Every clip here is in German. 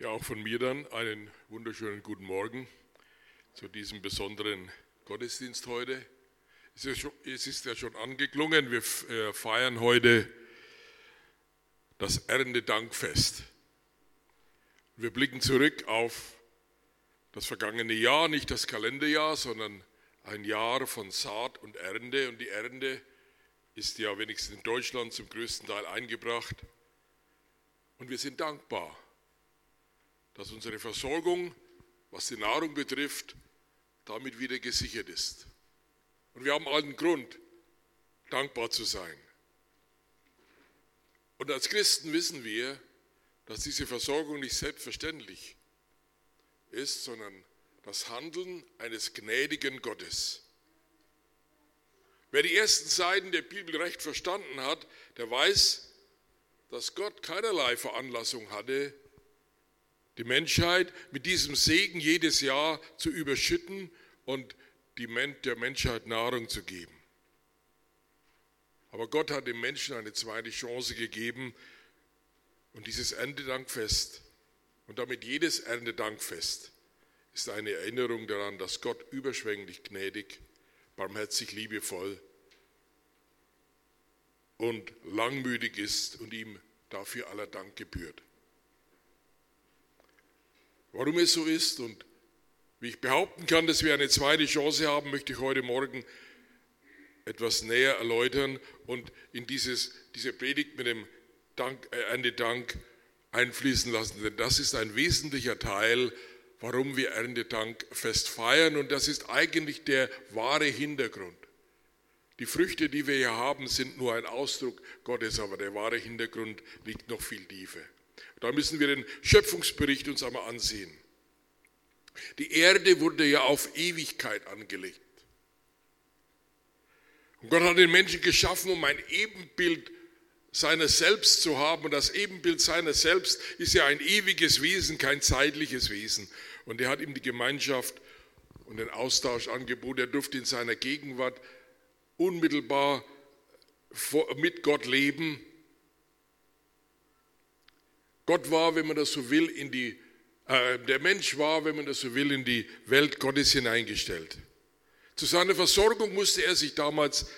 Ja, auch von mir dann einen wunderschönen guten Morgen zu diesem besonderen Gottesdienst heute. Es ist, ja schon angeklungen, wir äh, feiern heute das Erntedankfest. Wir blicken zurück auf das vergangene Jahr, nicht das Kalenderjahr, sondern ein Jahr von Saat und Ernte. Und die Ernte ist ja wenigstens in Deutschland zum größten Teil eingebracht. Und wir sind dankbar dass unsere Versorgung, was die Nahrung betrifft, damit wieder gesichert ist. Und wir haben allen Grund, dankbar zu sein. Und als Christen wissen wir, dass diese Versorgung nicht selbstverständlich ist, sondern das Handeln eines gnädigen Gottes. Wer die ersten Seiten der Bibel recht verstanden hat, der weiß, dass Gott keinerlei Veranlassung hatte, die Menschheit mit diesem Segen jedes Jahr zu überschütten und der Menschheit Nahrung zu geben. Aber Gott hat dem Menschen eine zweite Chance gegeben und dieses Erntedankfest und damit jedes Erntedankfest ist eine Erinnerung daran, dass Gott überschwänglich gnädig, barmherzig, liebevoll und langmütig ist und ihm dafür aller Dank gebührt. Warum es so ist und wie ich behaupten kann, dass wir eine zweite Chance haben, möchte ich heute Morgen etwas näher erläutern und in dieses, diese Predigt mit dem Dank, äh, Erntedank einfließen lassen. Denn das ist ein wesentlicher Teil, warum wir Erntedankfest feiern und das ist eigentlich der wahre Hintergrund. Die Früchte, die wir hier haben, sind nur ein Ausdruck Gottes, aber der wahre Hintergrund liegt noch viel tiefer. Da müssen wir den Schöpfungsbericht uns einmal ansehen. Die Erde wurde ja auf Ewigkeit angelegt. Und Gott hat den Menschen geschaffen, um ein Ebenbild seiner selbst zu haben. Und das Ebenbild seiner selbst ist ja ein ewiges Wesen, kein zeitliches Wesen. Und er hat ihm die Gemeinschaft und den Austausch angeboten. Er durfte in seiner Gegenwart unmittelbar mit Gott leben. Gott war, wenn man das so will, in die, äh, der Mensch war, wenn man das so will, in die Welt Gottes hineingestellt. Zu seiner Versorgung musste er sich damals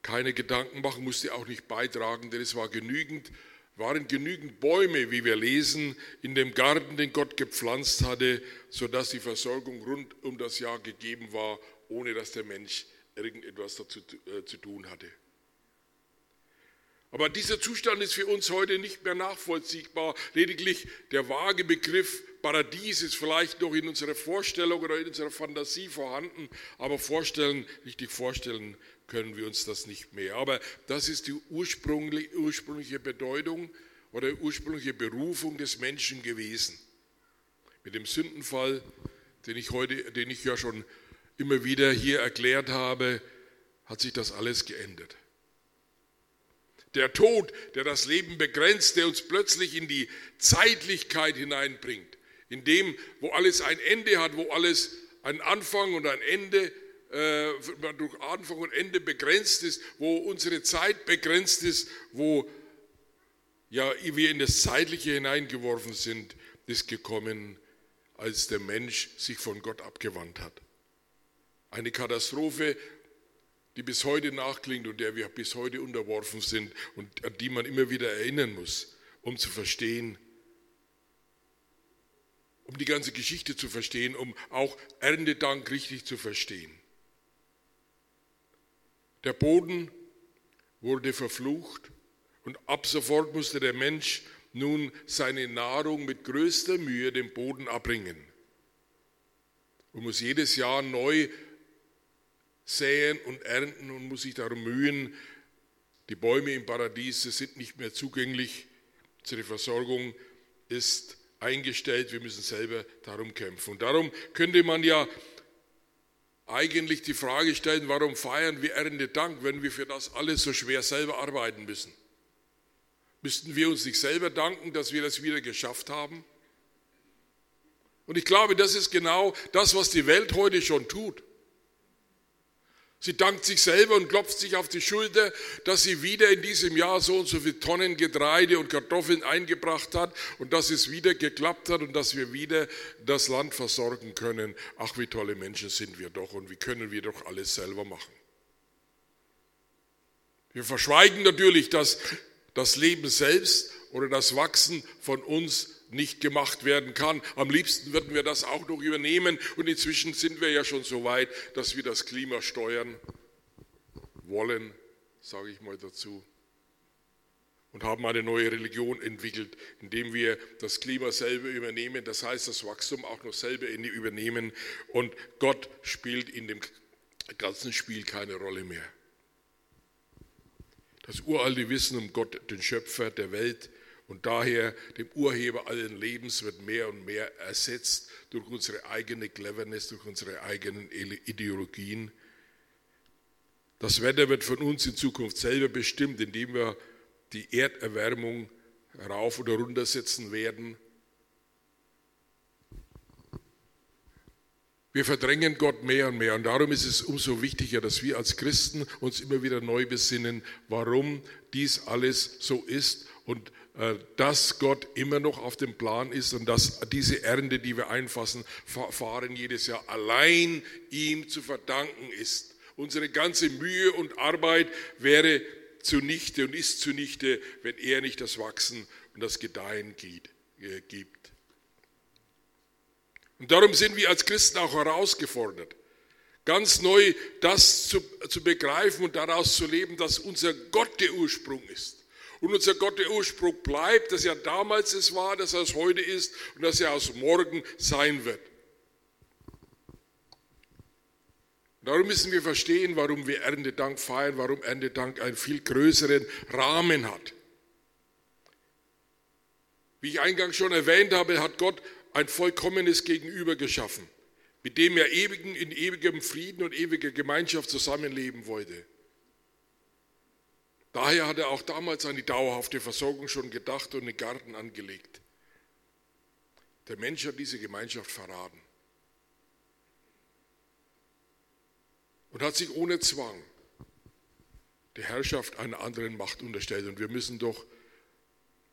keine Gedanken machen, musste auch nicht beitragen, denn es war genügend, waren genügend Bäume, wie wir lesen, in dem Garten, den Gott gepflanzt hatte, sodass die Versorgung rund um das Jahr gegeben war, ohne dass der Mensch irgendetwas dazu äh, zu tun hatte. Aber dieser Zustand ist für uns heute nicht mehr nachvollziehbar. Lediglich der vage Begriff Paradies ist vielleicht noch in unserer Vorstellung oder in unserer Fantasie vorhanden, aber vorstellen, richtig vorstellen können wir uns das nicht mehr. Aber das ist die ursprüngliche Bedeutung oder ursprüngliche Berufung des Menschen gewesen. Mit dem Sündenfall, den ich heute, den ich ja schon immer wieder hier erklärt habe, hat sich das alles geändert. Der Tod, der das Leben begrenzt, der uns plötzlich in die Zeitlichkeit hineinbringt. In dem, wo alles ein Ende hat, wo alles einen Anfang und ein Ende, äh, durch Anfang und Ende begrenzt ist, wo unsere Zeit begrenzt ist, wo ja, wir in das Zeitliche hineingeworfen sind, ist gekommen, als der Mensch sich von Gott abgewandt hat. Eine Katastrophe, die bis heute nachklingt und der wir bis heute unterworfen sind und an die man immer wieder erinnern muss, um zu verstehen, um die ganze Geschichte zu verstehen, um auch Erntedank richtig zu verstehen. Der Boden wurde verflucht und ab sofort musste der Mensch nun seine Nahrung mit größter Mühe dem Boden abbringen und muss jedes Jahr neu säen und ernten und muss sich darum mühen. Die Bäume im Paradies sind nicht mehr zugänglich. Unsere Versorgung ist eingestellt. Wir müssen selber darum kämpfen. Und darum könnte man ja eigentlich die Frage stellen, warum feiern wir Erntedank, wenn wir für das alles so schwer selber arbeiten müssen? Müssten wir uns nicht selber danken, dass wir das wieder geschafft haben? Und ich glaube, das ist genau das, was die Welt heute schon tut. Sie dankt sich selber und klopft sich auf die Schulter, dass sie wieder in diesem Jahr so und so viele Tonnen Getreide und Kartoffeln eingebracht hat und dass es wieder geklappt hat und dass wir wieder das Land versorgen können. Ach, wie tolle Menschen sind wir doch und wie können wir doch alles selber machen. Wir verschweigen natürlich, dass das Leben selbst oder das Wachsen von uns nicht gemacht werden kann. Am liebsten würden wir das auch noch übernehmen und inzwischen sind wir ja schon so weit, dass wir das Klima steuern wollen, sage ich mal dazu. Und haben eine neue Religion entwickelt, indem wir das Klima selber übernehmen, das heißt das Wachstum auch noch selber übernehmen und Gott spielt in dem ganzen Spiel keine Rolle mehr. Das uralte Wissen um Gott, den Schöpfer der Welt, und daher dem Urheber allen Lebens wird mehr und mehr ersetzt durch unsere eigene Cleverness, durch unsere eigenen Ideologien. Das Wetter wird von uns in Zukunft selber bestimmt, indem wir die Erderwärmung rauf oder runter setzen werden. Wir verdrängen Gott mehr und mehr und darum ist es umso wichtiger, dass wir als Christen uns immer wieder neu besinnen, warum dies alles so ist und dass Gott immer noch auf dem Plan ist und dass diese Ernte, die wir einfassen, fahren jedes Jahr allein ihm zu verdanken ist. Unsere ganze Mühe und Arbeit wäre zunichte und ist zunichte, wenn er nicht das Wachsen und das Gedeihen äh, gibt. Und darum sind wir als Christen auch herausgefordert, ganz neu das zu, zu begreifen und daraus zu leben, dass unser Gott der Ursprung ist und unser Gott der Ursprung bleibt, dass er damals es war, dass er es heute ist und dass er aus morgen sein wird. Darum müssen wir verstehen, warum wir Erntedank feiern, warum Erntedank einen viel größeren Rahmen hat. Wie ich eingangs schon erwähnt habe, hat Gott ein vollkommenes Gegenüber geschaffen, mit dem er ewigen, in ewigem Frieden und ewiger Gemeinschaft zusammenleben wollte. Daher hat er auch damals an die dauerhafte Versorgung schon gedacht und den Garten angelegt. Der Mensch hat diese Gemeinschaft verraten und hat sich ohne Zwang der Herrschaft einer anderen Macht unterstellt. Und wir müssen doch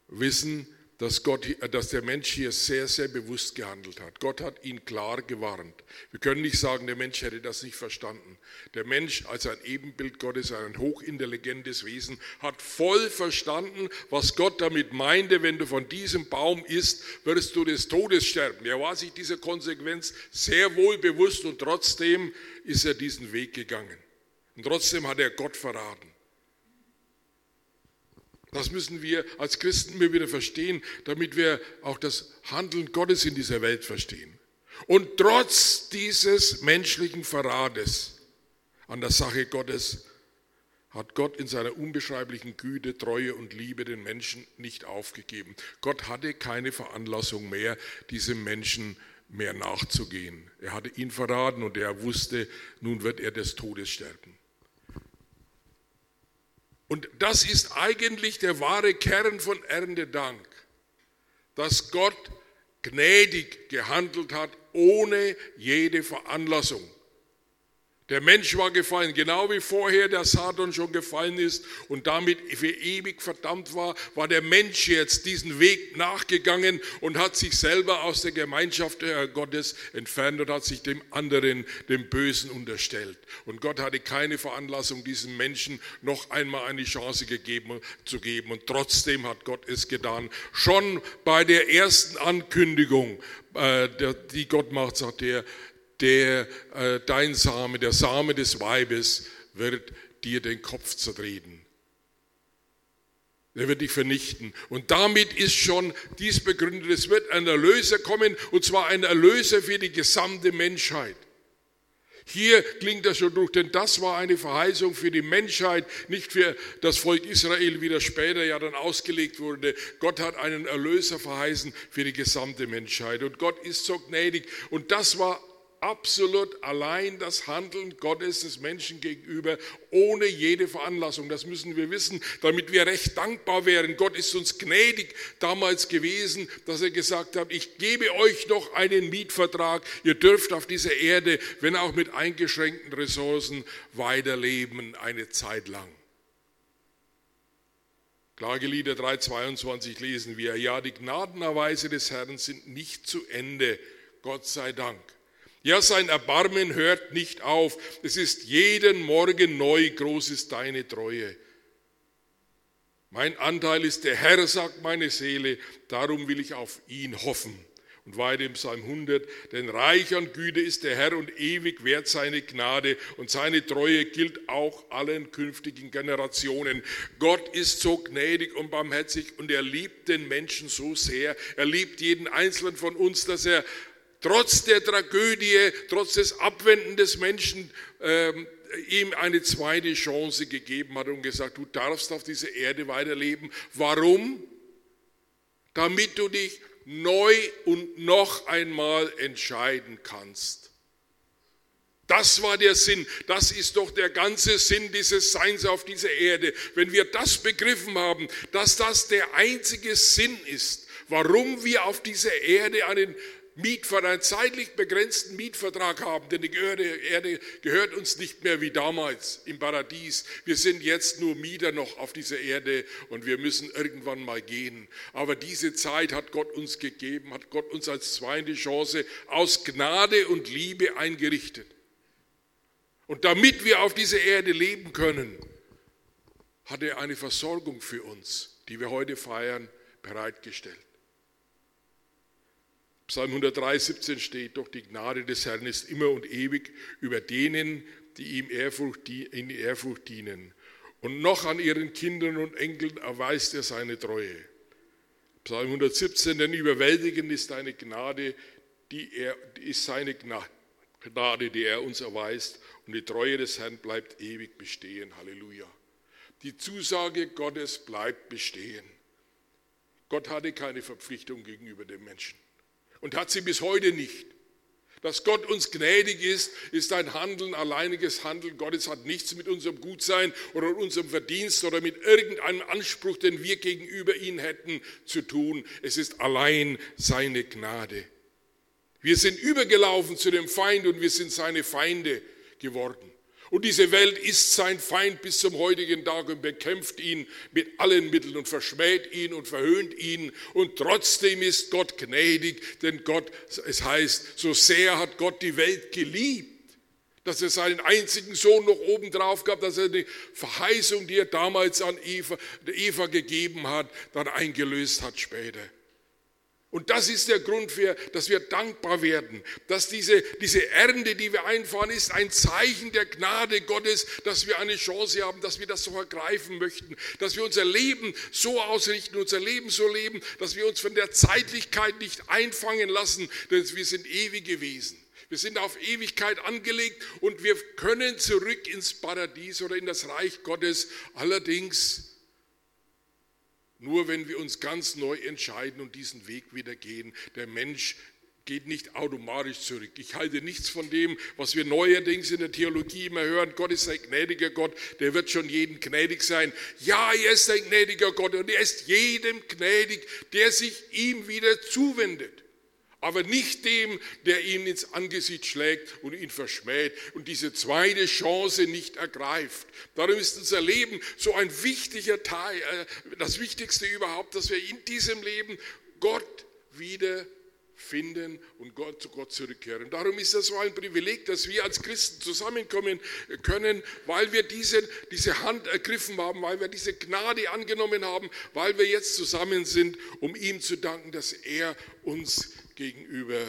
wissen, dass, Gott, dass der Mensch hier sehr, sehr bewusst gehandelt hat. Gott hat ihn klar gewarnt. Wir können nicht sagen, der Mensch hätte das nicht verstanden. Der Mensch als ein Ebenbild Gottes, ein hochintelligentes Wesen, hat voll verstanden, was Gott damit meinte, wenn du von diesem Baum isst, wirst du des Todes sterben. Er war sich dieser Konsequenz sehr wohl bewusst und trotzdem ist er diesen Weg gegangen. Und trotzdem hat er Gott verraten. Das müssen wir als Christen immer wieder verstehen, damit wir auch das Handeln Gottes in dieser Welt verstehen. Und trotz dieses menschlichen Verrates an der Sache Gottes hat Gott in seiner unbeschreiblichen Güte, Treue und Liebe den Menschen nicht aufgegeben. Gott hatte keine Veranlassung mehr, diesem Menschen mehr nachzugehen. Er hatte ihn verraten und er wusste, nun wird er des Todes sterben. Und das ist eigentlich der wahre Kern von Erntedank, dass Gott gnädig gehandelt hat, ohne jede Veranlassung. Der Mensch war gefallen, genau wie vorher der Satan schon gefallen ist und damit für ewig verdammt war, war der Mensch jetzt diesen Weg nachgegangen und hat sich selber aus der Gemeinschaft Gottes entfernt und hat sich dem anderen, dem Bösen unterstellt. Und Gott hatte keine Veranlassung, diesem Menschen noch einmal eine Chance gegeben, zu geben. Und trotzdem hat Gott es getan. Schon bei der ersten Ankündigung, äh, die Gott macht, sagt er, der, äh, dein Same, der Same des Weibes wird dir den Kopf zertreten. Er wird dich vernichten. Und damit ist schon dies begründet, es wird ein Erlöser kommen, und zwar ein Erlöser für die gesamte Menschheit. Hier klingt das schon durch, denn das war eine Verheißung für die Menschheit, nicht für das Volk Israel, wie das später ja dann ausgelegt wurde. Gott hat einen Erlöser verheißen für die gesamte Menschheit. Und Gott ist so gnädig. Und das war absolut allein das Handeln Gottes des Menschen gegenüber, ohne jede Veranlassung. Das müssen wir wissen, damit wir recht dankbar wären. Gott ist uns gnädig damals gewesen, dass er gesagt hat, ich gebe euch noch einen Mietvertrag. Ihr dürft auf dieser Erde, wenn auch mit eingeschränkten Ressourcen, weiterleben eine Zeit lang. Klagelieder 3,22 lesen wir, ja, die Gnadenerweise des Herrn sind nicht zu Ende, Gott sei Dank. Ja, sein Erbarmen hört nicht auf. Es ist jeden Morgen neu, groß ist deine Treue. Mein Anteil ist der Herr, sagt meine Seele, darum will ich auf ihn hoffen. Und weiter im Psalm 100, denn reich an Güte ist der Herr und ewig wert seine Gnade und seine Treue gilt auch allen künftigen Generationen. Gott ist so gnädig und barmherzig und er liebt den Menschen so sehr. Er liebt jeden Einzelnen von uns, dass er trotz der Tragödie, trotz des Abwenden des Menschen, ähm, ihm eine zweite Chance gegeben hat und gesagt, du darfst auf dieser Erde weiterleben. Warum? Damit du dich neu und noch einmal entscheiden kannst. Das war der Sinn, das ist doch der ganze Sinn dieses Seins auf dieser Erde. Wenn wir das begriffen haben, dass das der einzige Sinn ist, warum wir auf dieser Erde einen Mietvertrag, einen zeitlich begrenzten Mietvertrag haben, denn die Erde gehört uns nicht mehr wie damals im Paradies. Wir sind jetzt nur Mieter noch auf dieser Erde und wir müssen irgendwann mal gehen. Aber diese Zeit hat Gott uns gegeben, hat Gott uns als zweite Chance aus Gnade und Liebe eingerichtet. Und damit wir auf dieser Erde leben können, hat er eine Versorgung für uns, die wir heute feiern, bereitgestellt. Psalm 103, 17 steht, doch die Gnade des Herrn ist immer und ewig über denen, die ihm Ehrfurcht, in Ehrfurcht dienen. Und noch an ihren Kindern und Enkeln erweist er seine Treue. Psalm 117, denn überwältigend ist deine Gnade, die er, ist seine Gnade, die er uns erweist. Und die Treue des Herrn bleibt ewig bestehen. Halleluja. Die Zusage Gottes bleibt bestehen. Gott hatte keine Verpflichtung gegenüber dem Menschen und hat sie bis heute nicht. Dass Gott uns gnädig ist, ist ein Handeln, alleiniges Handeln Gottes, hat nichts mit unserem Gutsein oder unserem Verdienst oder mit irgendeinem Anspruch, den wir gegenüber ihm hätten, zu tun. Es ist allein seine Gnade. Wir sind übergelaufen zu dem Feind und wir sind seine Feinde geworden. Und diese Welt ist sein Feind bis zum heutigen Tag und bekämpft ihn mit allen Mitteln und verschmäht ihn und verhöhnt ihn. Und trotzdem ist Gott gnädig, denn Gott, es heißt, so sehr hat Gott die Welt geliebt, dass er seinen einzigen Sohn noch oben drauf gab, dass er die Verheißung, die er damals an Eva, Eva gegeben hat, dann eingelöst hat später. Und das ist der Grund, für, dass wir dankbar werden, dass diese, diese Ernte, die wir einfahren, ist ein Zeichen der Gnade Gottes, dass wir eine Chance haben, dass wir das so ergreifen möchten, dass wir unser Leben so ausrichten, unser Leben so leben, dass wir uns von der Zeitlichkeit nicht einfangen lassen, denn wir sind ewig gewesen. Wir sind auf Ewigkeit angelegt und wir können zurück ins Paradies oder in das Reich Gottes. Allerdings nur wenn wir uns ganz neu entscheiden und diesen Weg wieder gehen. Der Mensch geht nicht automatisch zurück. Ich halte nichts von dem, was wir neuerdings in der Theologie immer hören. Gott ist ein gnädiger Gott, der wird schon jedem gnädig sein. Ja, er ist ein gnädiger Gott und er ist jedem gnädig, der sich ihm wieder zuwendet aber nicht dem, der ihn ins Angesicht schlägt und ihn verschmäht und diese zweite Chance nicht ergreift. Darum ist unser Leben so ein wichtiger Teil, äh, das Wichtigste überhaupt, dass wir in diesem Leben Gott wieder finden und Gott zu Gott zurückkehren. Darum ist das so ein Privileg, dass wir als Christen zusammenkommen können, weil wir diese, diese Hand ergriffen haben, weil wir diese Gnade angenommen haben, weil wir jetzt zusammen sind, um ihm zu danken, dass er uns gegenüber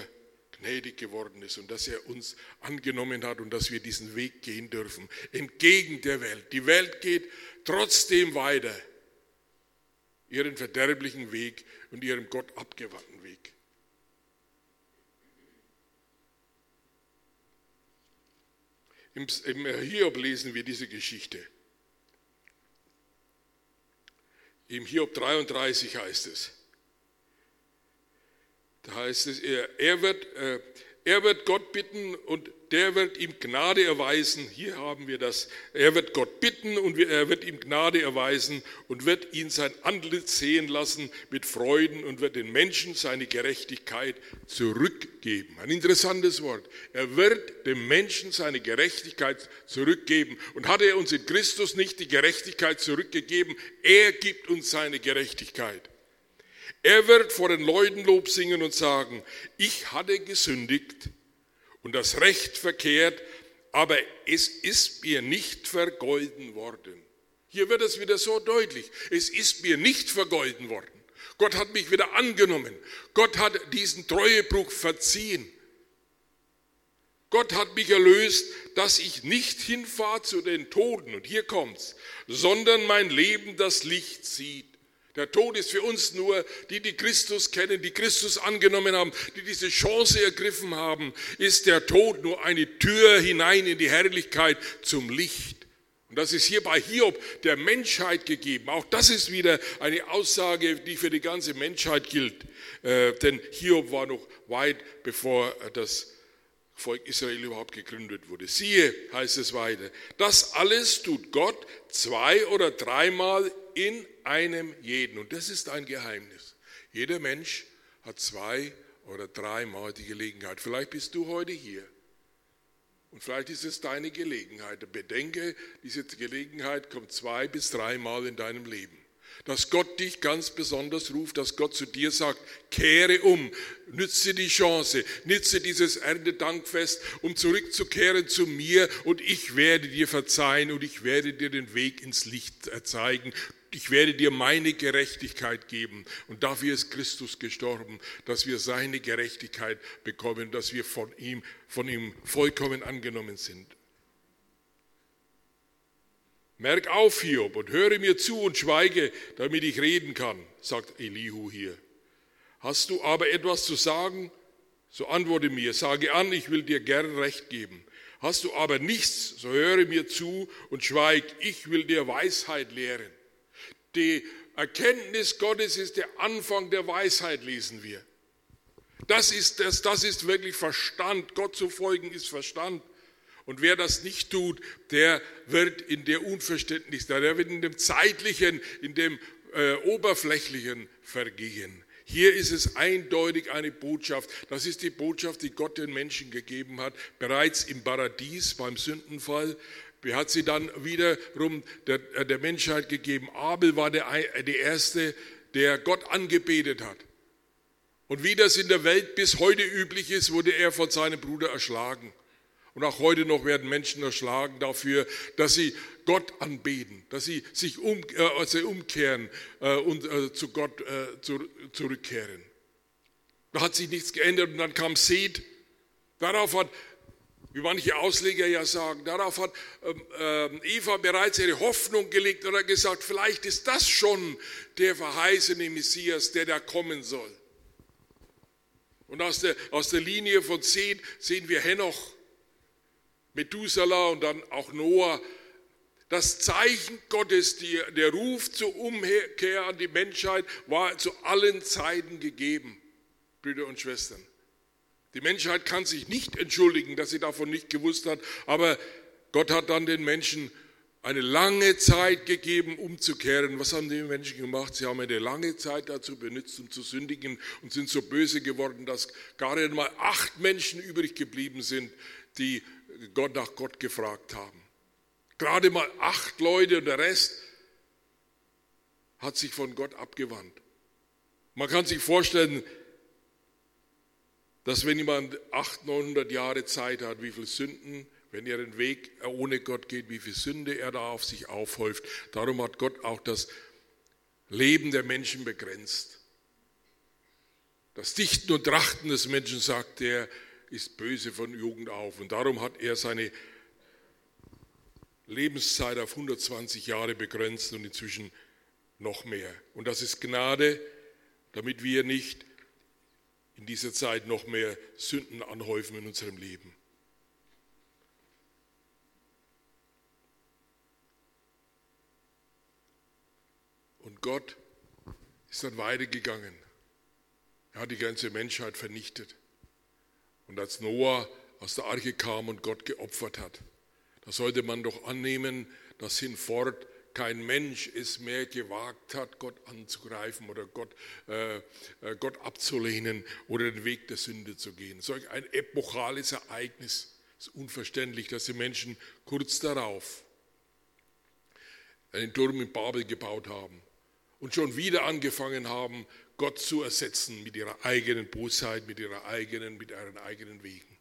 gnädig geworden ist und dass er uns angenommen hat und dass wir diesen Weg gehen dürfen, entgegen der Welt. Die Welt geht trotzdem weiter ihren verderblichen Weg und ihrem Gott abgewandten Weg. Im, Hiob lesen wir diese Geschichte. Im Hiob 33 heißt es, da heißt es, er, er wird, äh, er wird Gott bitten und der wird ihm Gnade erweisen. Hier haben wir das. Er wird Gott bitten und er wird ihm Gnade erweisen und wird ihn sein Antlitz sehen lassen mit Freuden und wird den Menschen seine Gerechtigkeit zurückgeben. Ein interessantes Wort. Er wird dem Menschen seine Gerechtigkeit zurückgeben. Und hat er uns in Christus nicht die Gerechtigkeit zurückgegeben? Er gibt uns seine Gerechtigkeit. Er wird vor den Leuten Lob singen und sagen, ich hatte gesündigt und das Recht verkehrt, aber es ist mir nicht vergolden worden. Hier wird es wieder so deutlich. Es ist mir nicht vergolden worden. Gott hat mich wieder angenommen. Gott hat diesen Treuebruch verziehen. Gott hat mich erlöst, dass ich nicht hinfahre zu den Toten, und hier kommt's, sondern mein Leben das Licht sieht. Der Tod ist für uns nur, die, die Christus kennen, die Christus angenommen haben, die diese Chance ergriffen haben, ist der Tod nur eine Tür hinein in die Herrlichkeit zum Licht. Und das ist hier bei Hiob der Menschheit gegeben. Auch das ist wieder eine Aussage, die für die ganze Menschheit gilt. Äh, denn Hiob war noch weit bevor das Volk Israel überhaupt gegründet wurde. Siehe, heißt es weiter, das alles tut Gott zwei oder dreimal in einem jeden. Und das ist ein Geheimnis. Jeder Mensch hat zwei oder dreimal die Gelegenheit. Vielleicht bist du heute hier. Und vielleicht ist es deine Gelegenheit. Bedenke, diese Gelegenheit kommt zwei bis dreimal in deinem Leben dass Gott dich ganz besonders ruft, dass Gott zu dir sagt, kehre um, nütze die Chance, nütze dieses Erntedankfest, um zurückzukehren zu mir und ich werde dir verzeihen und ich werde dir den Weg ins Licht zeigen. Ich werde dir meine Gerechtigkeit geben. Und dafür ist Christus gestorben, dass wir seine Gerechtigkeit bekommen, dass wir von ihm, von ihm vollkommen angenommen sind. Merk auf, Hiob, und höre mir zu und schweige, damit ich reden kann, sagt Elihu hier. Hast du aber etwas zu sagen? So antworte mir, sage an, ich will dir gern Recht geben. Hast du aber nichts, so höre mir zu und schweig, ich will dir Weisheit lehren. Die Erkenntnis Gottes ist der Anfang der Weisheit, lesen wir. Das ist, das, das ist wirklich Verstand. Gott zu folgen ist Verstand. Und wer das nicht tut, der wird in der Unverständnis, der wird in dem Zeitlichen, in dem äh, Oberflächlichen vergehen. Hier ist es eindeutig eine Botschaft. Das ist die Botschaft, die Gott den Menschen gegeben hat, bereits im Paradies beim Sündenfall. Er hat sie dann wiederum der, äh, der Menschheit gegeben. Abel war der, der Erste, der Gott angebetet hat. Und wie das in der Welt bis heute üblich ist, wurde er von seinem Bruder erschlagen. Und auch heute noch werden Menschen erschlagen dafür, dass sie Gott anbeten, dass sie sich um, äh, also umkehren äh, und äh, zu Gott äh, zu, zurückkehren. Da hat sich nichts geändert und dann kam Seth. Darauf hat, wie manche Ausleger ja sagen, darauf hat ähm, ähm, Eva bereits ihre Hoffnung gelegt oder gesagt, vielleicht ist das schon der verheißene Messias, der da kommen soll. Und aus der, aus der Linie von Seth sehen wir Henoch, Methuselah und dann auch Noah. Das Zeichen Gottes, die, der Ruf zur Umkehr an die Menschheit war zu allen Zeiten gegeben, Brüder und Schwestern. Die Menschheit kann sich nicht entschuldigen, dass sie davon nicht gewusst hat, aber Gott hat dann den Menschen eine lange Zeit gegeben, umzukehren. Was haben die Menschen gemacht? Sie haben eine lange Zeit dazu benutzt, um zu sündigen und sind so böse geworden, dass gar nicht mal acht Menschen übrig geblieben sind, die Gott nach Gott gefragt haben. Gerade mal acht Leute und der Rest hat sich von Gott abgewandt. Man kann sich vorstellen, dass wenn jemand 800, 900 Jahre Zeit hat, wie viele Sünden, wenn er den Weg ohne Gott geht, wie viel Sünde er da auf sich aufhäuft. Darum hat Gott auch das Leben der Menschen begrenzt. Das Dichten und Trachten des Menschen, sagt er, ist böse von Jugend auf. Und darum hat er seine Lebenszeit auf 120 Jahre begrenzt und inzwischen noch mehr. Und das ist Gnade, damit wir nicht in dieser Zeit noch mehr Sünden anhäufen in unserem Leben. Und Gott ist dann weitergegangen. Er hat die ganze Menschheit vernichtet. Und als Noah aus der Arche kam und Gott geopfert hat, da sollte man doch annehmen, dass hinfort kein Mensch es mehr gewagt hat, Gott anzugreifen oder Gott, äh, äh, Gott abzulehnen oder den Weg der Sünde zu gehen. Solch ein epochales Ereignis ist unverständlich, dass die Menschen kurz darauf einen Turm in Babel gebaut haben und schon wieder angefangen haben, Gott zu ersetzen mit ihrer eigenen Bosheit, mit ihrer eigenen, mit ihren eigenen Wegen.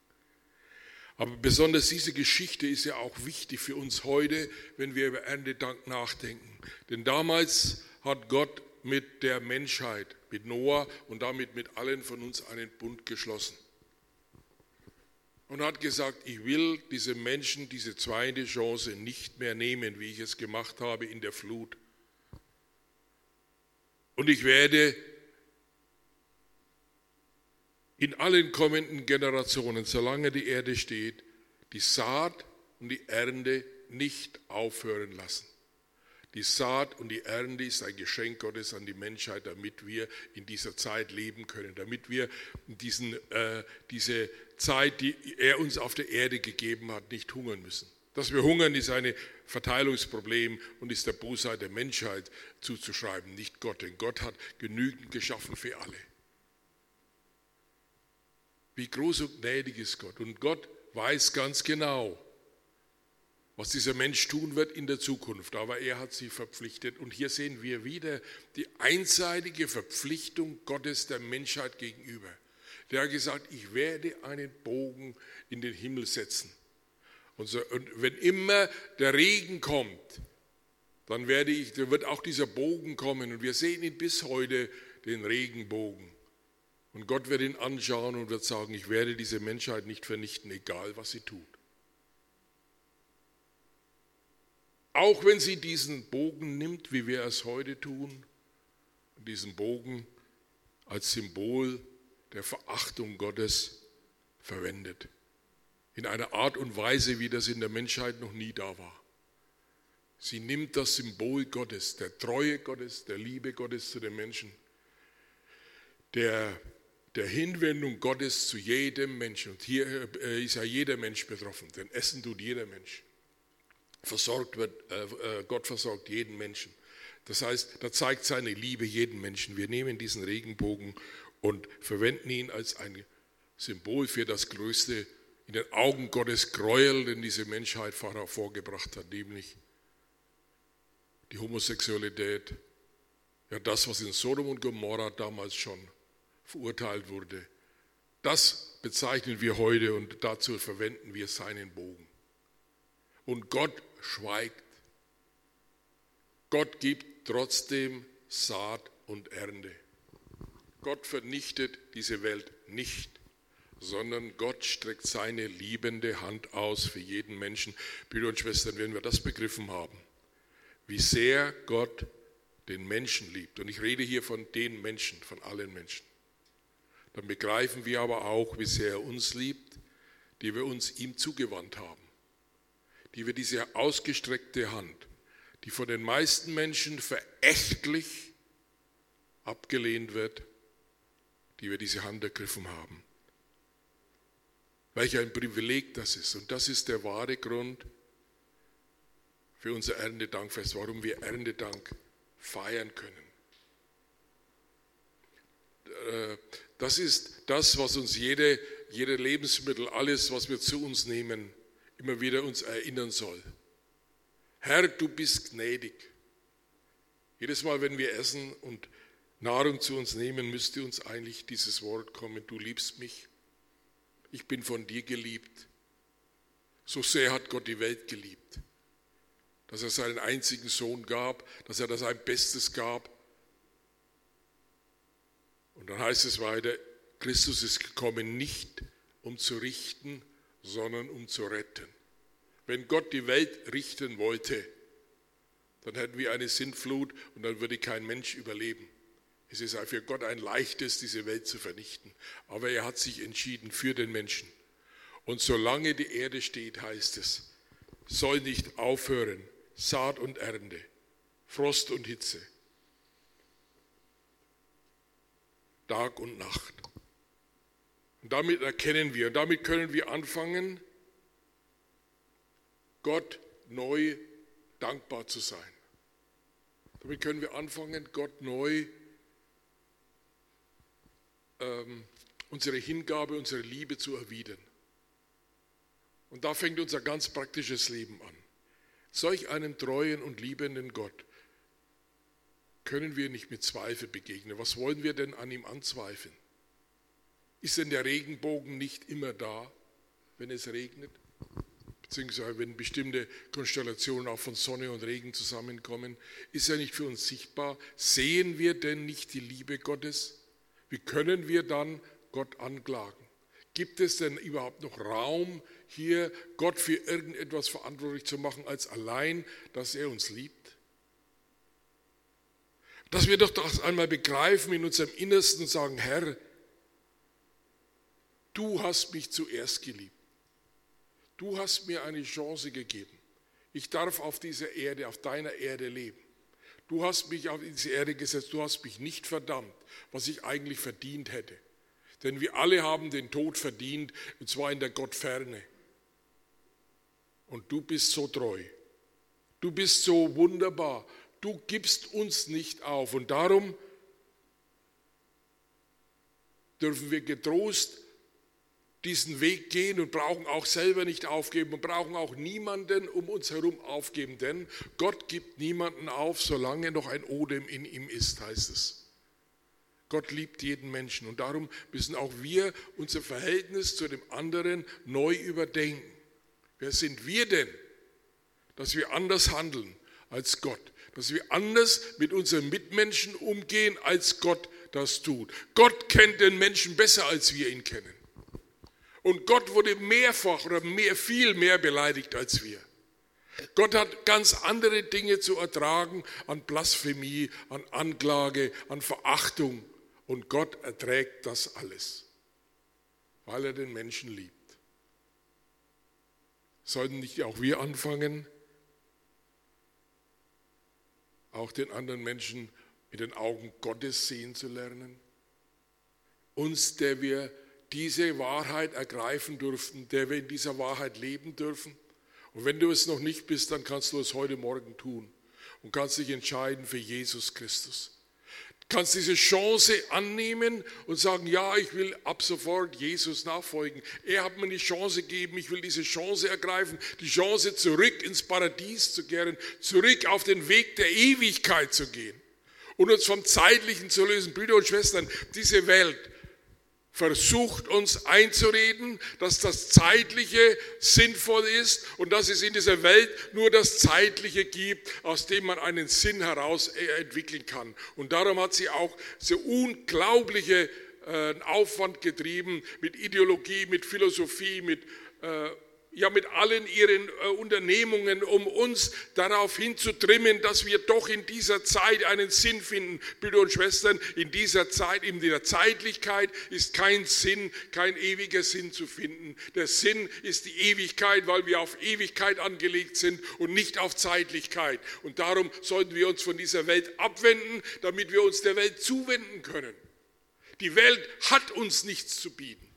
Aber besonders diese Geschichte ist ja auch wichtig für uns heute, wenn wir über Erntedank nachdenken. Denn damals hat Gott mit der Menschheit, mit Noah und damit mit allen von uns einen Bund geschlossen. Und hat gesagt, ich will diese Menschen diese zweite Chance nicht mehr nehmen, wie ich es gemacht habe in der Flut. Und ich werde in allen kommenden Generationen, solange die Erde steht, die Saat und die Ernte nicht aufhören lassen. Die Saat und die Ernte ist ein Geschenk Gottes an die Menschheit, damit wir in dieser Zeit leben können, damit wir diesen, äh, diese Zeit, die er uns auf der Erde gegeben hat, nicht hungern müssen. Dass wir hungern, ist ein Verteilungsproblem und ist der Bosheit der Menschheit zuzuschreiben, nicht Gott. Denn Gott hat genügend geschaffen für alle. Wie groß und gnädig ist Gott. Und Gott weiß ganz genau, was dieser Mensch tun wird in der Zukunft. Aber er hat sie verpflichtet. Und hier sehen wir wieder die einseitige Verpflichtung Gottes der Menschheit gegenüber. Der hat gesagt, ich werde einen Bogen in den Himmel setzen. Und, so, und wenn immer der Regen kommt, dann werde ich, dann wird auch dieser Bogen kommen. Und wir sehen ihn bis heute, den Regenbogen. Und Gott wird ihn anschauen und wird sagen, ich werde diese Menschheit nicht vernichten, egal was sie tut. Auch wenn sie diesen Bogen nimmt, wie wir es heute tun, diesen Bogen als Symbol der Verachtung Gottes verwendet. In einer Art und Weise, wie das in der Menschheit noch nie da war. Sie nimmt das Symbol Gottes, der Treue Gottes, der Liebe Gottes zu den Menschen, der der Hinwendung Gottes zu jedem Menschen. Und hier äh, ist ja jeder Mensch betroffen, denn Essen tut jeder Mensch. Versorgt wird, äh, äh, Gott versorgt jeden Menschen. Das heißt, da zeigt seine Liebe jeden Menschen. Wir nehmen diesen Regenbogen und verwenden ihn als ein Symbol für das größte in den Augen Gottes Gräuel, den diese Menschheit vorgebracht hat, nämlich die Homosexualität, ja das, was in Sodom und Gomorra damals schon verurteilt wurde. Das bezeichnen wir heute und dazu verwenden wir seinen Bogen. Und Gott schweigt. Gott gibt trotzdem Saat und Ernte. Gott vernichtet diese Welt nicht, sondern Gott streckt seine liebende Hand aus für jeden Menschen. Brüder und Schwestern, wenn wir das begriffen haben, wie sehr Gott den Menschen liebt, und ich rede hier von den Menschen, von allen Menschen, dann begreifen wir aber auch, wie sehr er uns liebt, die wir uns ihm zugewandt haben, die wir diese ausgestreckte Hand, die von den meisten Menschen verächtlich abgelehnt wird, die wir diese Hand ergriffen haben. Welch ein Privileg das ist. Und das ist der wahre Grund für unser Erntedankfest, warum wir Erntedank feiern können. Das ist das, was uns jede, jede Lebensmittel, alles, was wir zu uns nehmen, immer wieder uns erinnern soll. Herr, du bist gnädig. Jedes Mal, wenn wir essen und Nahrung zu uns nehmen, müsste uns eigentlich dieses Wort kommen, du liebst mich, ich bin von dir geliebt. So sehr hat Gott die Welt geliebt, dass er seinen einzigen Sohn gab, dass er das ein Bestes gab, und dann heißt es weiter, Christus ist gekommen nicht um zu richten, sondern um zu retten. Wenn Gott die Welt richten wollte, dann hätten wir eine Sintflut und dann würde kein Mensch überleben. Es ist für Gott ein leichtes, diese Welt zu vernichten. Aber er hat sich entschieden für den Menschen. Und solange die Erde steht, heißt es, soll nicht aufhören, Saat und Ernte, Frost und Hitze, Tag und Nacht. Und damit erkennen wir, damit können wir anfangen, Gott neu dankbar zu sein. Damit können wir anfangen, Gott neu ähm, unsere Hingabe, unsere Liebe zu erwidern. Und da fängt unser ganz praktisches Leben an. Solch einem treuen und liebenden Gott können wir nicht mit Zweifel begegnen. Was wollen wir denn an ihm anzweifeln? Ist denn der Regenbogen nicht immer da, wenn es regnet? beziehungsweise wenn bestimmte Konstellationen auch von Sonne und Regen zusammenkommen, ist er nicht für uns sichtbar? Sehen wir denn nicht die Liebe Gottes? Wie können wir dann Gott anklagen? Gibt es denn überhaupt noch Raum, hier Gott für irgendetwas verantwortlich zu machen, als allein, dass er uns liebt? Dass wir doch das einmal begreifen in unserem Innersten und sagen, Herr, du hast mich zuerst geliebt. Du hast mir eine Chance gegeben. Ich darf auf dieser Erde, auf deiner Erde leben. Du hast mich auf diese Erde gesetzt, du hast mich nicht verdammt, was ich eigentlich verdient hätte. Denn wir alle haben den Tod verdient, und zwar in der Gottferne. Und du bist so treu. Du bist so wunderbar. Du gibst uns nicht auf. Und darum dürfen wir getrost diesen Weg gehen und brauchen auch selber nicht aufgeben und brauchen auch niemanden um uns herum aufgeben, denn Gott gibt niemanden auf, solange noch ein Odem in ihm ist, heißt es. Gott liebt jeden Menschen und darum müssen auch wir unser Verhältnis zu dem anderen neu überdenken. Wer sind wir denn, dass wir anders handeln als Gott, dass wir anders mit unseren Mitmenschen umgehen, als Gott das tut. Gott kennt den Menschen besser, als wir ihn kennen. Und Gott wurde mehrfach oder mehr, viel mehr beleidigt als wir. Gott hat ganz andere Dinge zu ertragen an Blasphemie, an Anklage, an Verachtung. Und Gott erträgt das alles, weil er den Menschen liebt. Sollten nicht auch wir anfangen, auch den anderen Menschen mit den Augen Gottes sehen zu lernen? Uns, der wir diese Wahrheit ergreifen dürften, der wir in dieser Wahrheit leben dürfen. Und wenn du es noch nicht bist, dann kannst du es heute Morgen tun und kannst dich entscheiden für Jesus Christus. Kannst diese Chance annehmen und sagen, ja, ich will ab sofort Jesus nachfolgen. Er hat mir die Chance gegeben, ich will diese Chance ergreifen, die Chance zurück ins Paradies zu kehren, zurück auf den Weg der Ewigkeit zu gehen und uns vom Zeitlichen zu lösen. Brüder und Schwestern, diese Welt versucht uns einzureden, dass das Zeitliche sinnvoll ist und dass es in dieser Welt nur das Zeitliche gibt, aus dem man einen Sinn heraus äh, entwickeln kann. Und darum hat sie auch so unglaubliche äh, Aufwand getrieben mit Ideologie, mit Philosophie, mit äh, ja mit allen ihren äh, Unternehmungen, um uns darauf hinzutrimmen, dass wir doch in dieser Zeit einen Sinn finden. Brüder und Schwestern, in dieser Zeit, in der Zeitlichkeit ist kein Sinn, kein ewiger Sinn zu finden. Der Sinn ist die Ewigkeit, weil wir auf Ewigkeit angelegt sind und nicht auf Zeitlichkeit. Und darum sollten wir uns von dieser Welt abwenden, damit wir uns der Welt zuwenden können. Die Welt hat uns nichts zu bieten.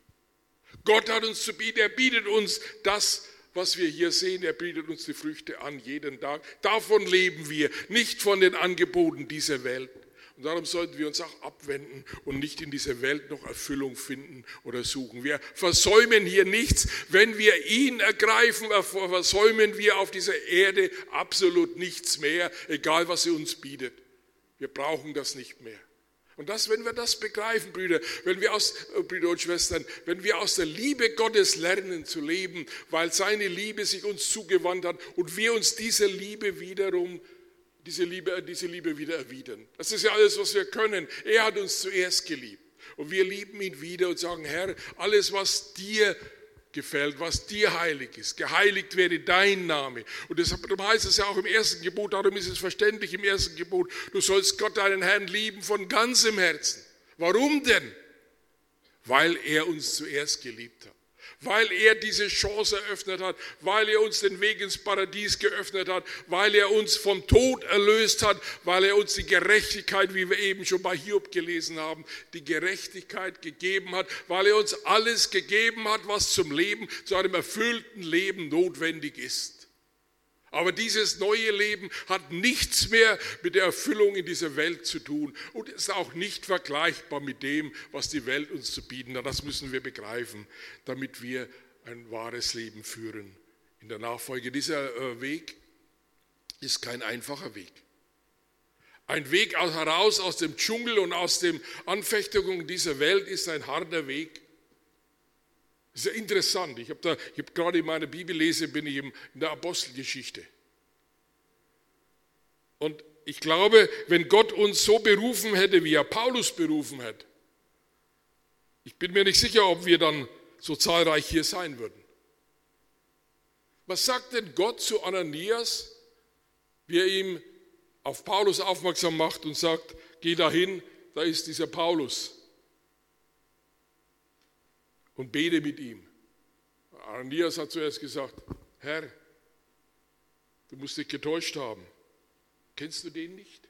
Gott hat uns zu bieten, er bietet uns das, was wir hier sehen, er bietet uns die Früchte an jeden Tag. Davon leben wir, nicht von den Angeboten dieser Welt. Und darum sollten wir uns auch abwenden und nicht in dieser Welt noch Erfüllung finden oder suchen. Wir versäumen hier nichts. Wenn wir ihn ergreifen, versäumen wir auf dieser Erde absolut nichts mehr, egal was sie uns bietet. Wir brauchen das nicht mehr. Und das, wenn wir das begreifen, Brüder, wenn wir aus, äh, Brüder und Schwestern, wenn wir aus der Liebe Gottes lernen zu leben, weil seine Liebe sich uns zugewandt hat und wir uns diese Liebe wiederum, diese Liebe, äh, diese Liebe wieder erwidern. Das ist ja alles, was wir können. Er hat uns zuerst geliebt. Und wir lieben ihn wieder und sagen, Herr, alles, was dir gefällt, was dir heilig ist. Geheiligt werde dein Name. Und deshalb heißt es ja auch im ersten Gebot, darum ist es verständlich im ersten Gebot, du sollst Gott, deinen Herrn, lieben von ganzem Herzen. Warum denn? Weil er uns zuerst geliebt hat. Weil er diese Chance eröffnet hat, weil er uns den Weg ins Paradies geöffnet hat, weil er uns vom Tod erlöst hat, weil er uns die Gerechtigkeit, wie wir eben schon bei Hiob gelesen haben, die Gerechtigkeit gegeben hat, weil er uns alles gegeben hat, was zum Leben, zu einem erfüllten Leben notwendig ist. Aber dieses neue Leben hat nichts mehr mit der Erfüllung in dieser Welt zu tun und ist auch nicht vergleichbar mit dem, was die Welt uns zu bieten hat. Das müssen wir begreifen, damit wir ein wahres Leben führen in der Nachfolge. Dieser äh, Weg ist kein einfacher Weg. Ein Weg heraus aus dem Dschungel und aus den Anfechtungen dieser Welt ist ein harter Weg. Das ist ja interessant. Ich habe hab gerade in meiner Bibellese bin ich in der Apostelgeschichte. Und ich glaube, wenn Gott uns so berufen hätte, wie er Paulus berufen hat, ich bin mir nicht sicher, ob wir dann so zahlreich hier sein würden. Was sagt denn Gott zu Ananias, wie er ihm auf Paulus aufmerksam macht und sagt, geh dahin, da ist dieser Paulus und bete mit ihm. Ananias hat zuerst gesagt, Herr, du musst dich getäuscht haben. Kennst du den nicht?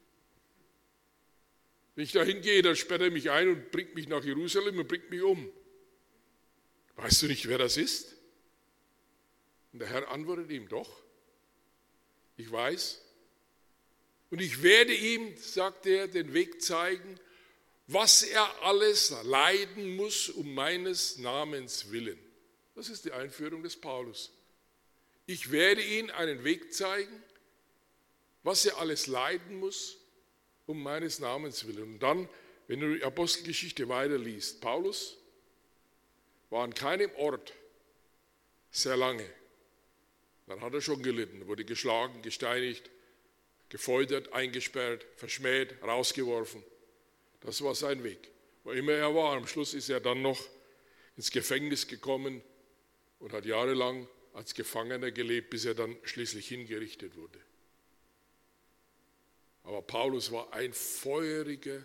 Wenn ich da hingehe, dann sperrt er mich ein und bringt mich nach Jerusalem und bringt mich um. Weißt du nicht, wer das ist? Und der Herr antwortet ihm, doch, ich weiß. Und ich werde ihm, sagt er, den Weg zeigen, was er alles leiden muss um meines Namens willen. Das ist die Einführung des Paulus. Ich werde ihm einen Weg zeigen, was er alles leiden muss um meines Namens willen. Und dann, wenn du die Apostelgeschichte weiterliest, Paulus war an keinem Ort sehr lange. Dann hat er schon gelitten, wurde geschlagen, gesteinigt, gefoltert, eingesperrt, verschmäht, rausgeworfen. Das war sein Weg. Wo immer er war, am Schluss ist er dann noch ins Gefängnis gekommen und hat jahrelang als Gefangener gelebt, bis er dann schließlich hingerichtet wurde. Aber Paulus war ein feuriger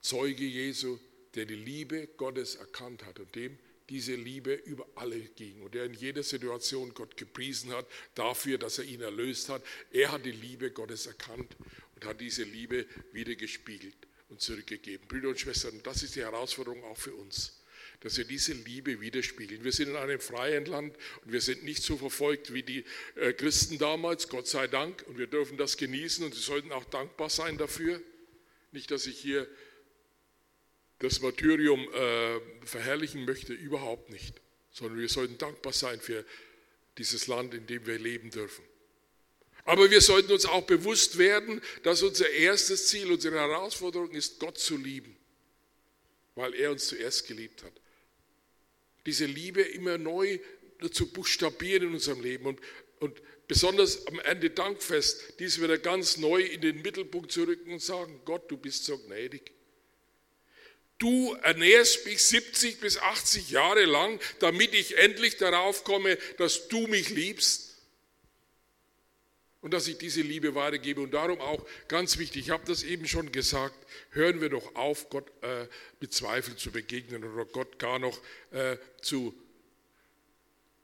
Zeuge Jesu, der die Liebe Gottes erkannt hat und dem diese Liebe über alle ging und der in jeder Situation Gott gepriesen hat dafür, dass er ihn erlöst hat. Er hat die Liebe Gottes erkannt und hat diese Liebe wieder gespiegelt und zurückgegeben. Brüder und Schwestern, das ist die Herausforderung auch für uns, dass wir diese Liebe widerspiegeln. Wir sind in einem freien Land und wir sind nicht so verfolgt wie die äh, Christen damals, Gott sei Dank, und wir dürfen das genießen und sie sollten auch dankbar sein dafür. Nicht, dass ich hier das Martyrium äh, verherrlichen möchte, überhaupt nicht, sondern wir sollten dankbar sein für dieses Land, in dem wir leben dürfen. Aber wir sollten uns auch bewusst werden, dass unser erstes Ziel, unsere Herausforderung ist, Gott zu lieben, weil er uns zuerst geliebt hat. Diese Liebe immer neu zu buchstabieren in unserem Leben und, und besonders am Ende Dankfest, dies wieder ganz neu in den Mittelpunkt zu rücken und sagen, Gott, du bist so gnädig. Du ernährst mich 70 bis 80 Jahre lang, damit ich endlich darauf komme, dass du mich liebst und dass ich diese Liebe weitergebe. Und darum auch ganz wichtig, ich habe das eben schon gesagt, hören wir doch auf, Gott äh, mit Zweifel zu begegnen oder Gott gar noch äh, zu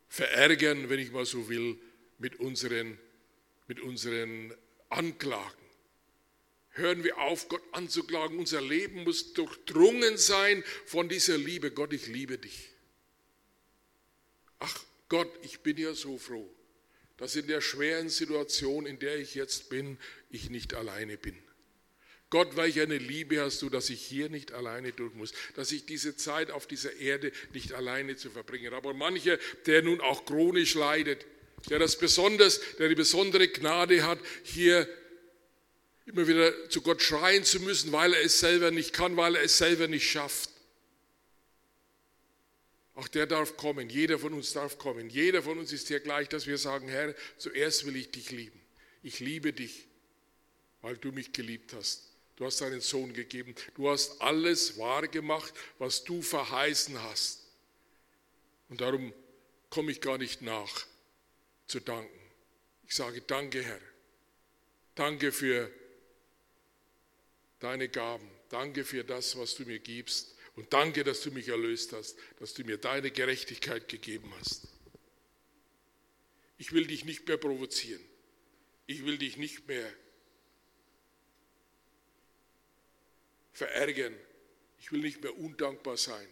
verärgern, wenn ich mal so will, mit unseren, mit unseren Anklagen. Hören wir auf, Gott anzuklagen. Unser Leben muss durchdrungen sein von dieser Liebe. Gott, ich liebe dich. Ach Gott, ich bin ja so froh dass in der schweren Situation, in der ich jetzt bin, ich nicht alleine bin. Gott, welch eine Liebe hast du, dass ich hier nicht alleine durch muss, dass ich diese Zeit auf dieser Erde nicht alleine zu verbringen. Aber mancher, der nun auch chronisch leidet, der das besonders, der die besondere Gnade hat, hier immer wieder zu Gott schreien zu müssen, weil er es selber nicht kann, weil er es selber nicht schafft. Auch der darf kommen, jeder von uns darf kommen. Jeder von uns ist hier gleich, dass wir sagen, Herr, zuerst will ich dich lieben. Ich liebe dich, weil du mich geliebt hast. Du hast deinen Sohn gegeben. Du hast alles wahr gemacht, was du verheißen hast. Und darum komme ich gar nicht nach zu danken. Ich sage danke, Herr. Danke für deine Gaben. Danke für das, was du mir gibst. Und danke, dass du mich erlöst hast, dass du mir deine Gerechtigkeit gegeben hast. Ich will dich nicht mehr provozieren. Ich will dich nicht mehr verärgern. Ich will nicht mehr undankbar sein.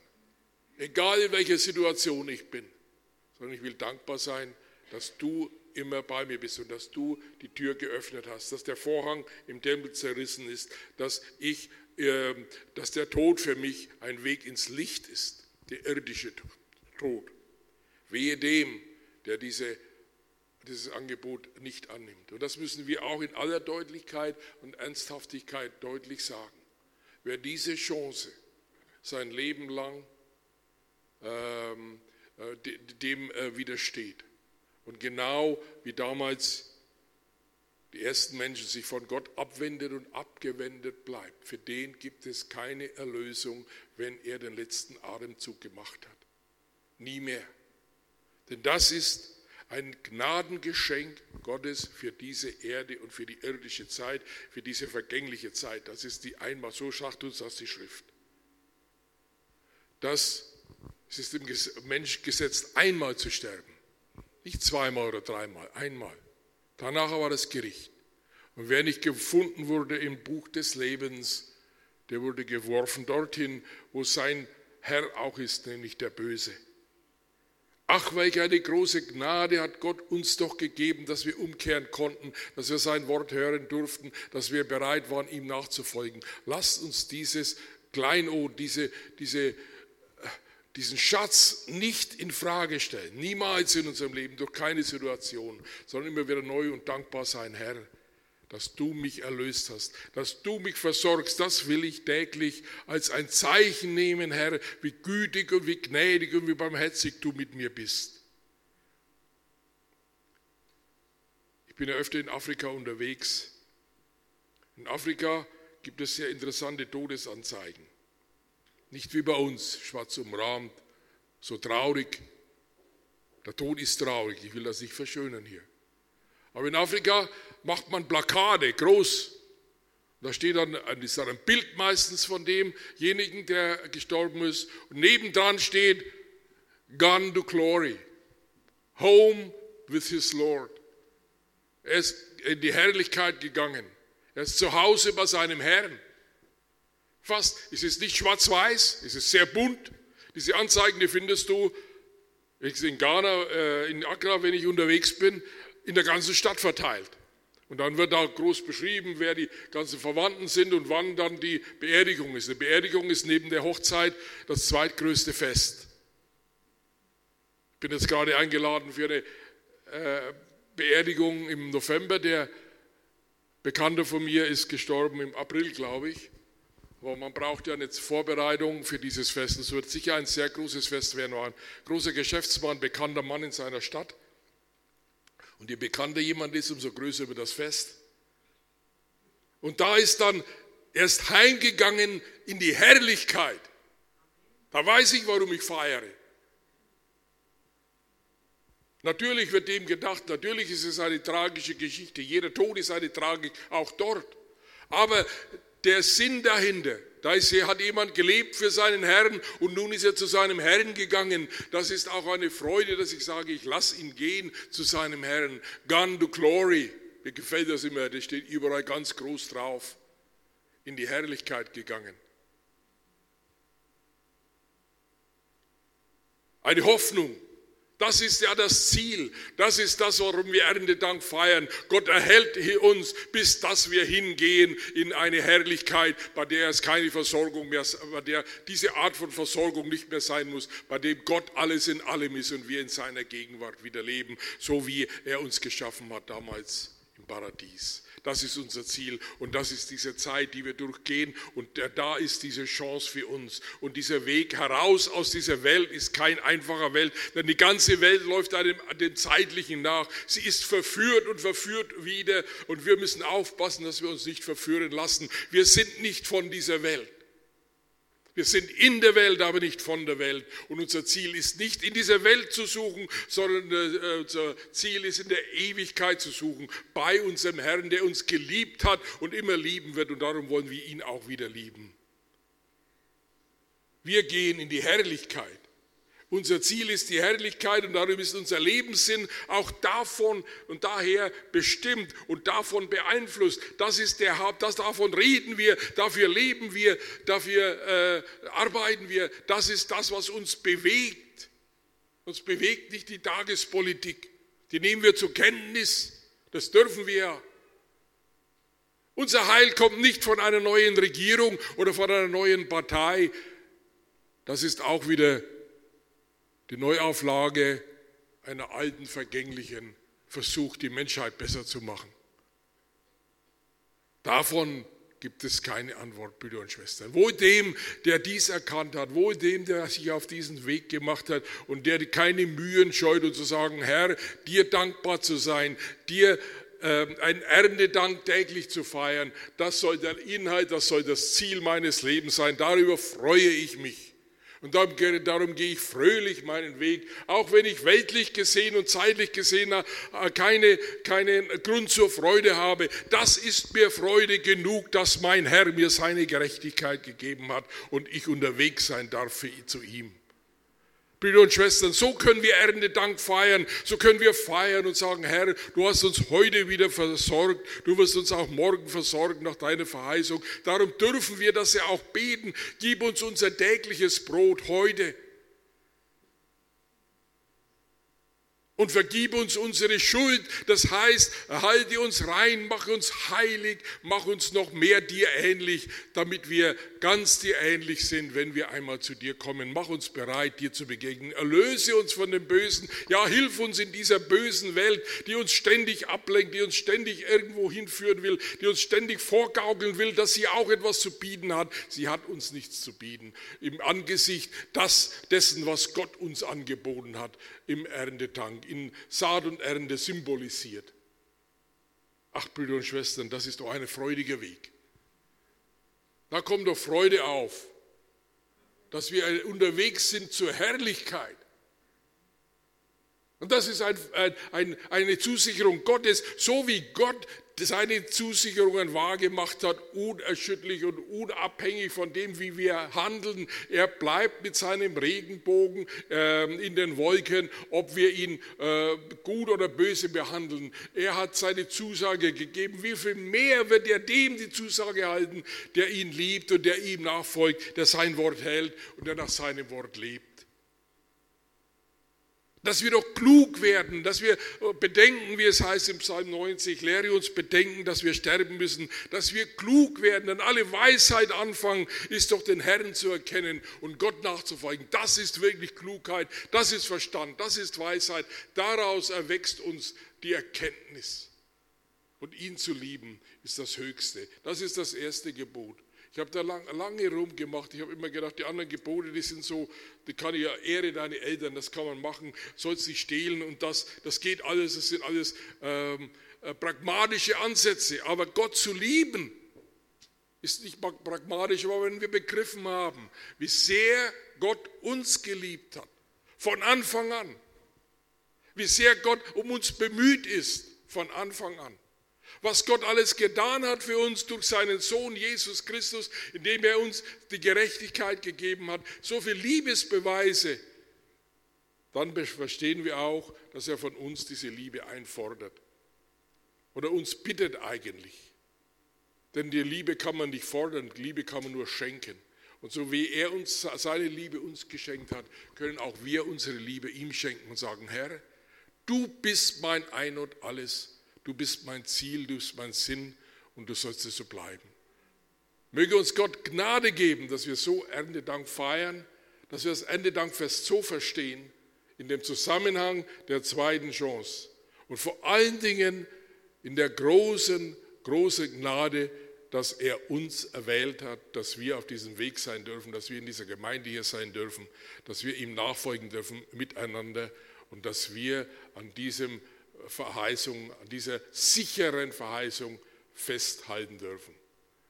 Egal in welcher Situation ich bin, sondern ich will dankbar sein, dass du immer bei mir bist und dass du die Tür geöffnet hast, dass der Vorhang im Tempel zerrissen ist, dass ich, dass der Tod für mich ein Weg ins Licht ist, der irdische Tod. Wehe dem, der diese, dieses Angebot nicht annimmt. Und das müssen wir auch in aller Deutlichkeit und Ernsthaftigkeit deutlich sagen. Wer diese Chance sein Leben lang ähm, äh, dem äh, widersteht, und genau wie damals die ersten Menschen sich von Gott abwendet und abgewendet bleibt, für den gibt es keine Erlösung, wenn er den letzten Atemzug gemacht hat. Nie mehr. Denn das ist ein Gnadengeschenk Gottes für diese Erde und für die irdische Zeit, für diese vergängliche Zeit. Das ist die einmal, so sagt uns das die Schrift. Das ist dem Mensch gesetzt, einmal zu sterben. Nicht zweimal oder dreimal, einmal. Danach war das Gericht. Und wer nicht gefunden wurde im Buch des Lebens, der wurde geworfen dorthin, wo sein Herr auch ist, nämlich der Böse. Ach, welch eine große Gnade hat Gott uns doch gegeben, dass wir umkehren konnten, dass wir sein Wort hören durften, dass wir bereit waren, ihm nachzufolgen. Lasst uns dieses Kleinod, diese, diese diesen Schatz nicht in Frage stellen, niemals in unserem Leben, durch keine Situation, sondern immer wieder neu und dankbar sein, Herr, dass du mich erlöst hast, dass du mich versorgst, das will ich täglich als ein Zeichen nehmen, Herr, wie gütig und wie gnädig und wie barmherzig du mit mir bist. Ich bin ja öfter in Afrika unterwegs. In Afrika gibt es sehr interessante Todesanzeigen. Nicht wie bei uns, schwarz umrahmt, so traurig. Der Tod ist traurig, ich will das nicht verschönern hier. Aber in Afrika macht man Plakate, groß. Da steht dann ist dann ein Bild meistens von demjenigen, der gestorben ist. Und nebendran steht, Gone to glory, home with his Lord. Er ist in die Herrlichkeit gegangen. Er ist zu Hause bei seinem Herrn. Fast, es ist nicht schwarz-weiß, es ist sehr bunt. Diese Anzeigen, die findest du in Ghana, äh, in Accra, wenn ich unterwegs bin, in der ganzen Stadt verteilt. Und dann wird da groß beschrieben, wer die ganzen Verwandten sind und wann dann die Beerdigung ist. Die Beerdigung ist neben der Hochzeit das zweitgrößte Fest. Ich bin jetzt gerade eingeladen für eine äh, Beerdigung im November. Der Bekannte von mir ist gestorben im April, glaube ich. Aber man braucht ja eine Vorbereitung für dieses Fest. Es wird sicher ein sehr großes Fest werden. War ein großer Geschäftsmann, bekannter Mann in seiner Stadt. Und je bekannter jemand ist, umso größer wird das Fest. Und da ist dann erst heimgegangen in die Herrlichkeit. Da weiß ich, warum ich feiere. Natürlich wird dem gedacht, natürlich ist es eine tragische Geschichte. Jeder Tod ist eine Tragik, auch dort. Aber der Sinn dahinter. Da ist, hat jemand gelebt für seinen Herrn und nun ist er zu seinem Herrn gegangen. Das ist auch eine Freude, dass ich sage, ich lasse ihn gehen zu seinem Herrn. Gone to glory. Mir gefällt das immer, das steht überall ganz groß drauf. In die Herrlichkeit gegangen. Eine Hoffnung, das ist ja das Ziel. Das ist das, warum wir Erntedank feiern. Gott erhält uns, bis dass wir hingehen in eine Herrlichkeit, bei der es keine Versorgung mehr, bei der diese Art von Versorgung nicht mehr sein muss, bei dem Gott alles in allem ist und wir in seiner Gegenwart wieder leben, so wie er uns geschaffen hat damals im Paradies. Das ist unser Ziel und das ist diese Zeit, die wir durchgehen und da ist diese Chance für uns. Und dieser Weg heraus aus dieser Welt ist kein einfacher Welt, denn die ganze Welt läuft einem dem Zeitlichen nach. Sie ist verführt und verführt wieder und wir müssen aufpassen, dass wir uns nicht verführen lassen. Wir sind nicht von dieser Welt. Wir sind in der Welt, aber nicht von der Welt. Und unser Ziel ist nicht in dieser Welt zu suchen, sondern äh, unser Ziel ist in der Ewigkeit zu suchen, bei unserem Herrn, der uns geliebt hat und immer lieben wird. Und darum wollen wir ihn auch wieder lieben. Wir gehen in die Herrlichkeit. Unser Ziel ist die Herrlichkeit und darum ist unser Lebenssinn auch davon und daher bestimmt und davon beeinflusst. Das ist der Haupt, das davon reden wir, dafür leben wir, dafür äh, arbeiten wir. Das ist das, was uns bewegt. Uns bewegt nicht die Tagespolitik. Die nehmen wir zur Kenntnis. Das dürfen wir. Unser Heil kommt nicht von einer neuen Regierung oder von einer neuen Partei. Das ist auch wieder die Neuauflage einer alten, vergänglichen Versuch, die Menschheit besser zu machen. Davon gibt es keine Antwort, Brüder und Schwestern. Wohl dem, der dies erkannt hat, wohl dem, der sich auf diesen Weg gemacht hat und der keine Mühen scheut und zu sagen, Herr, dir dankbar zu sein, dir äh, ein Erntedank täglich zu feiern, das soll der Inhalt, das soll das Ziel meines Lebens sein. Darüber freue ich mich. Und darum, gehe ich fröhlich meinen Weg, auch wenn ich weltlich gesehen und zeitlich gesehen äh, keine, keinen Grund zur Freude habe. Das ist mir Freude genug, dass mein Herr mir seine Gerechtigkeit gegeben hat und ich unterwegs sein darf zu ihm. Brüder und Schwestern, so können wir Erntedank feiern, so können wir feiern und sagen, Herr, du hast uns heute wieder versorgt, du wirst uns auch morgen versorgen nach deiner Verheißung. Darum dürfen wir das ja auch beten, gib uns unser tägliches Brot heute. Und vergib uns unsere Schuld. Das heißt, halte uns rein, mach uns heilig, mach uns noch mehr dir ähnlich, damit wir ganz dir ähnlich sind, wenn wir einmal zu dir kommen. Mach uns bereit, dir zu begegnen. Erlöse uns von dem Bösen. Ja, hilf uns in dieser bösen Welt, die uns ständig ablenkt, die uns ständig irgendwo hinführen will, die uns ständig vorgaukeln will, dass sie auch etwas zu bieten hat. Sie hat uns nichts zu bieten. Im Angesicht das, dessen, was Gott uns angeboten hat im Erntetank in Saat und Ernte symbolisiert. Ach, Brüder und Schwestern, das ist doch ein freudiger Weg. Da kommt doch Freude auf, dass wir unterwegs sind zur Herrlichkeit. Und das ist ein, ein, eine Zusicherung Gottes, so wie Gott seine Zusicherungen wahrgemacht hat, unerschütterlich und unabhängig von dem, wie wir handeln. Er bleibt mit seinem Regenbogen äh, in den Wolken, ob wir ihn äh, gut oder böse behandeln. Er hat seine Zusage gegeben. Wie viel mehr wird er dem die Zusage halten, der ihn liebt und der ihm nachfolgt, der sein Wort hält und der nach seinem Wort lebt? Dass wir doch klug werden, dass wir bedenken, wie es heißt im Psalm 90, lehre uns bedenken, dass wir sterben müssen, dass wir klug werden, denn alle Weisheit anfangen, ist doch den Herrn zu erkennen und Gott nachzufolgen. Das ist wirklich Klugheit, das ist Verstand, das ist Weisheit. Daraus erwächst uns die Erkenntnis. Und ihn zu lieben ist das Höchste. Das ist das erste Gebot. Ich habe da lang, lange rumgemacht. Ich habe immer gedacht, die anderen Gebote, die sind so, die kann ich ja ehre deine Eltern, das kann man machen, sollst nicht stehlen und das, das geht alles, das sind alles ähm, äh, pragmatische Ansätze. Aber Gott zu lieben, ist nicht pragmatisch, aber wenn wir begriffen haben, wie sehr Gott uns geliebt hat, von Anfang an, wie sehr Gott um uns bemüht ist, von Anfang an was Gott alles getan hat für uns durch seinen Sohn Jesus Christus, indem er uns die Gerechtigkeit gegeben hat, so viele Liebesbeweise, dann verstehen wir auch, dass er von uns diese Liebe einfordert oder uns bittet eigentlich. Denn die Liebe kann man nicht fordern, die Liebe kann man nur schenken. Und so wie er uns seine Liebe uns geschenkt hat, können auch wir unsere Liebe ihm schenken und sagen, Herr, du bist mein Ein und alles du bist mein Ziel, du bist mein Sinn und du sollst es so bleiben. Möge uns Gott Gnade geben, dass wir so Erntedank feiern, dass wir das Erntedankfest so verstehen, in dem Zusammenhang der zweiten Chance und vor allen Dingen in der großen, großen Gnade, dass er uns erwählt hat, dass wir auf diesem Weg sein dürfen, dass wir in dieser Gemeinde hier sein dürfen, dass wir ihm nachfolgen dürfen miteinander und dass wir an diesem Verheißung, an dieser sicheren Verheißung festhalten dürfen,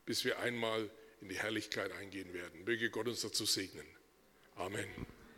bis wir einmal in die Herrlichkeit eingehen werden. Möge Gott uns dazu segnen. Amen.